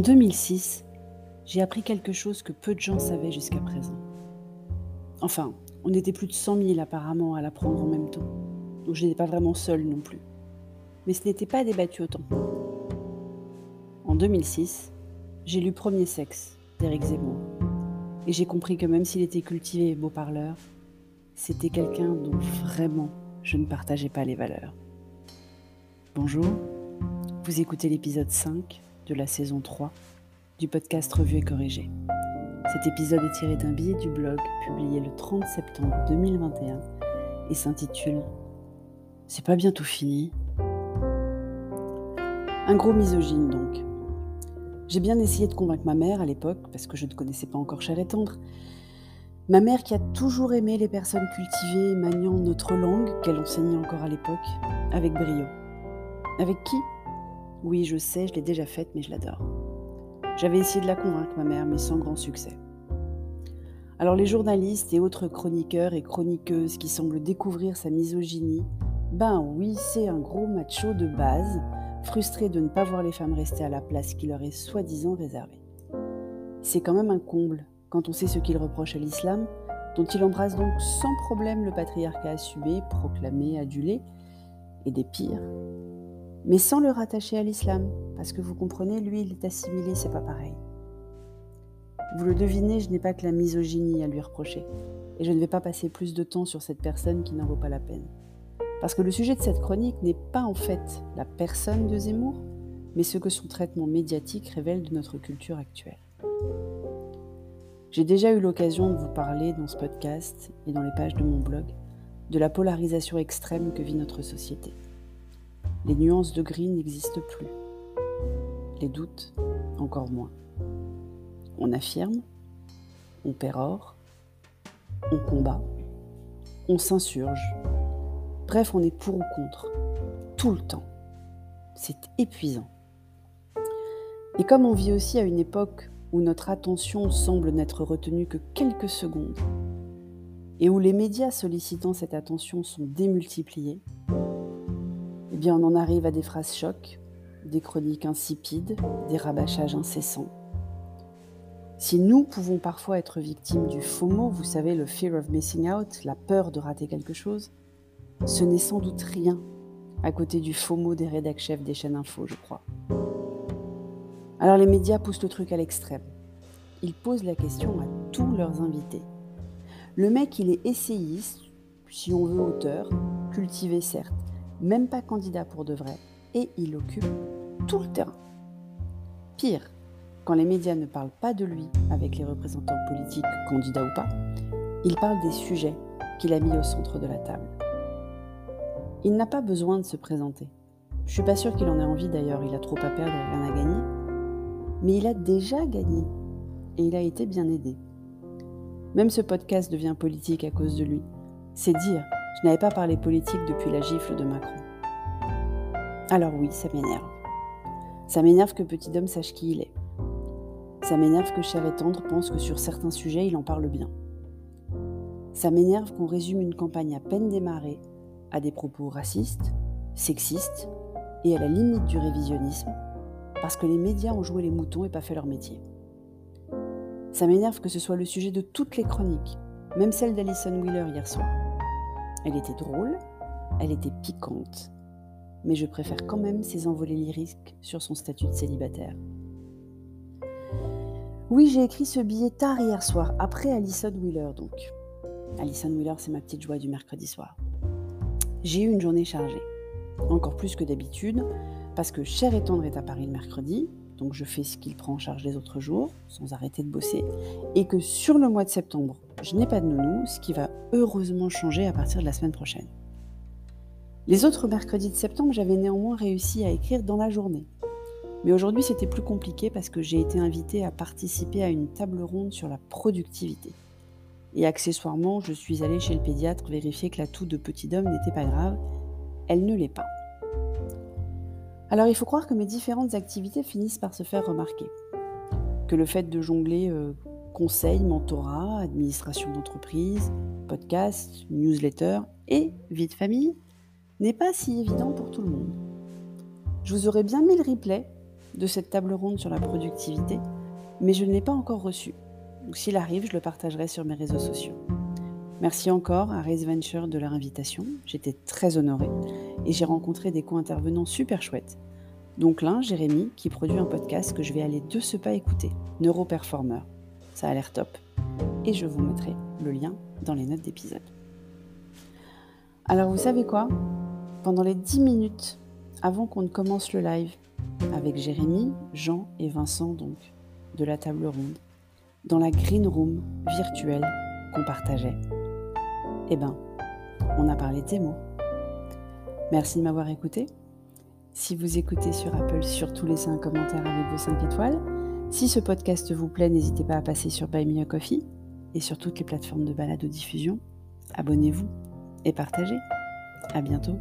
En 2006, j'ai appris quelque chose que peu de gens savaient jusqu'à présent. Enfin, on était plus de 100 000 apparemment à l'apprendre en même temps, donc je n'étais pas vraiment seule non plus. Mais ce n'était pas débattu autant. En 2006, j'ai lu Premier sexe d'Éric Zemmour, et j'ai compris que même s'il était cultivé et beau parleur, c'était quelqu'un dont vraiment je ne partageais pas les valeurs. Bonjour, vous écoutez l'épisode 5 de la saison 3 du podcast Revue et Corrigé. Cet épisode est tiré d'un billet du blog publié le 30 septembre 2021 et s'intitule C'est pas bientôt fini Un gros misogyne donc. J'ai bien essayé de convaincre ma mère à l'époque, parce que je ne connaissais pas encore Cher et Tendre. Ma mère qui a toujours aimé les personnes cultivées maniant notre langue, qu'elle enseignait encore à l'époque, avec brio. Avec qui? Oui, je sais, je l'ai déjà faite, mais je l'adore. J'avais essayé de la convaincre, ma mère, mais sans grand succès. Alors les journalistes et autres chroniqueurs et chroniqueuses qui semblent découvrir sa misogynie, ben oui, c'est un gros macho de base, frustré de ne pas voir les femmes rester à la place qui leur est soi-disant réservée. C'est quand même un comble quand on sait ce qu'il reproche à l'islam, dont il embrasse donc sans problème le patriarcat assumé, proclamé, adulé, et des pires, mais sans le rattacher à l'islam, parce que vous comprenez, lui, il est assimilé, c'est pas pareil. Vous le devinez, je n'ai pas que la misogynie à lui reprocher, et je ne vais pas passer plus de temps sur cette personne qui n'en vaut pas la peine. Parce que le sujet de cette chronique n'est pas en fait la personne de Zemmour, mais ce que son traitement médiatique révèle de notre culture actuelle. J'ai déjà eu l'occasion de vous parler dans ce podcast et dans les pages de mon blog de la polarisation extrême que vit notre société. Les nuances de gris n'existent plus. Les doutes, encore moins. On affirme, on pérore, on combat, on s'insurge. Bref, on est pour ou contre, tout le temps. C'est épuisant. Et comme on vit aussi à une époque où notre attention semble n'être retenue que quelques secondes, et où les médias sollicitant cette attention sont démultipliés, bien on en arrive à des phrases chocs, des chroniques insipides, des rabâchages incessants. Si nous pouvons parfois être victimes du FOMO, vous savez, le fear of missing out, la peur de rater quelque chose, ce n'est sans doute rien à côté du FOMO des rédac chefs des chaînes info, je crois. Alors les médias poussent le truc à l'extrême. Ils posent la question à tous leurs invités. Le mec, il est essayiste, si on veut auteur, cultivé certes, même pas candidat pour de vrai, et il occupe tout le terrain. Pire, quand les médias ne parlent pas de lui avec les représentants politiques, candidats ou pas, ils parlent des sujets qu'il a mis au centre de la table. Il n'a pas besoin de se présenter. Je suis pas sûre qu'il en ait envie d'ailleurs, il a trop à perdre et rien à gagner. Mais il a déjà gagné et il a été bien aidé. Même ce podcast devient politique à cause de lui. C'est dire je n'avais pas parlé politique depuis la gifle de Macron. Alors oui, ça m'énerve. Ça m'énerve que Petit Homme sache qui il est. Ça m'énerve que Cher et Tendre pense que sur certains sujets, il en parle bien. Ça m'énerve qu'on résume une campagne à peine démarrée à des propos racistes, sexistes et à la limite du révisionnisme, parce que les médias ont joué les moutons et pas fait leur métier. Ça m'énerve que ce soit le sujet de toutes les chroniques, même celle d'Alison Wheeler hier soir. Elle était drôle, elle était piquante, mais je préfère quand même ses envolées lyriques sur son statut de célibataire. Oui, j'ai écrit ce billet tard hier soir, après Alison Wheeler donc. Alison Wheeler, c'est ma petite joie du mercredi soir. J'ai eu une journée chargée, encore plus que d'habitude, parce que Cher et Tendre est à Paris le mercredi, donc je fais ce qu'il prend en charge les autres jours, sans arrêter de bosser, et que sur le mois de septembre, je n'ai pas de nounou, ce qui va heureusement changer à partir de la semaine prochaine. Les autres mercredis de septembre, j'avais néanmoins réussi à écrire dans la journée. Mais aujourd'hui, c'était plus compliqué parce que j'ai été invitée à participer à une table ronde sur la productivité. Et accessoirement, je suis allée chez le pédiatre vérifier que la toux de petit homme n'était pas grave. Elle ne l'est pas. Alors il faut croire que mes différentes activités finissent par se faire remarquer. Que le fait de jongler euh, conseil, mentorat, administration d'entreprise, podcast, newsletter et vie de famille n'est pas si évident pour tout le monde. Je vous aurais bien mis le replay de cette table ronde sur la productivité, mais je ne l'ai pas encore reçu. Donc s'il arrive, je le partagerai sur mes réseaux sociaux. Merci encore à Race Venture de leur invitation. J'étais très honorée et j'ai rencontré des co-intervenants super chouettes. Donc l'un, Jérémy, qui produit un podcast que je vais aller de ce pas écouter, Neuroperformer. Ça a l'air top. Et je vous mettrai le lien dans les notes d'épisode. Alors vous savez quoi? Pendant les 10 minutes avant qu'on ne commence le live, avec Jérémy, Jean et Vincent donc, de la table ronde, dans la green room virtuelle qu'on partageait, eh ben, on a parlé des mots. Merci de m'avoir écouté. Si vous écoutez sur Apple, surtout laissez un commentaire avec vos 5 étoiles. Si ce podcast vous plaît, n'hésitez pas à passer sur Buy Me a Coffee et sur toutes les plateformes de balade diffusion. Abonnez-vous et partagez. À bientôt.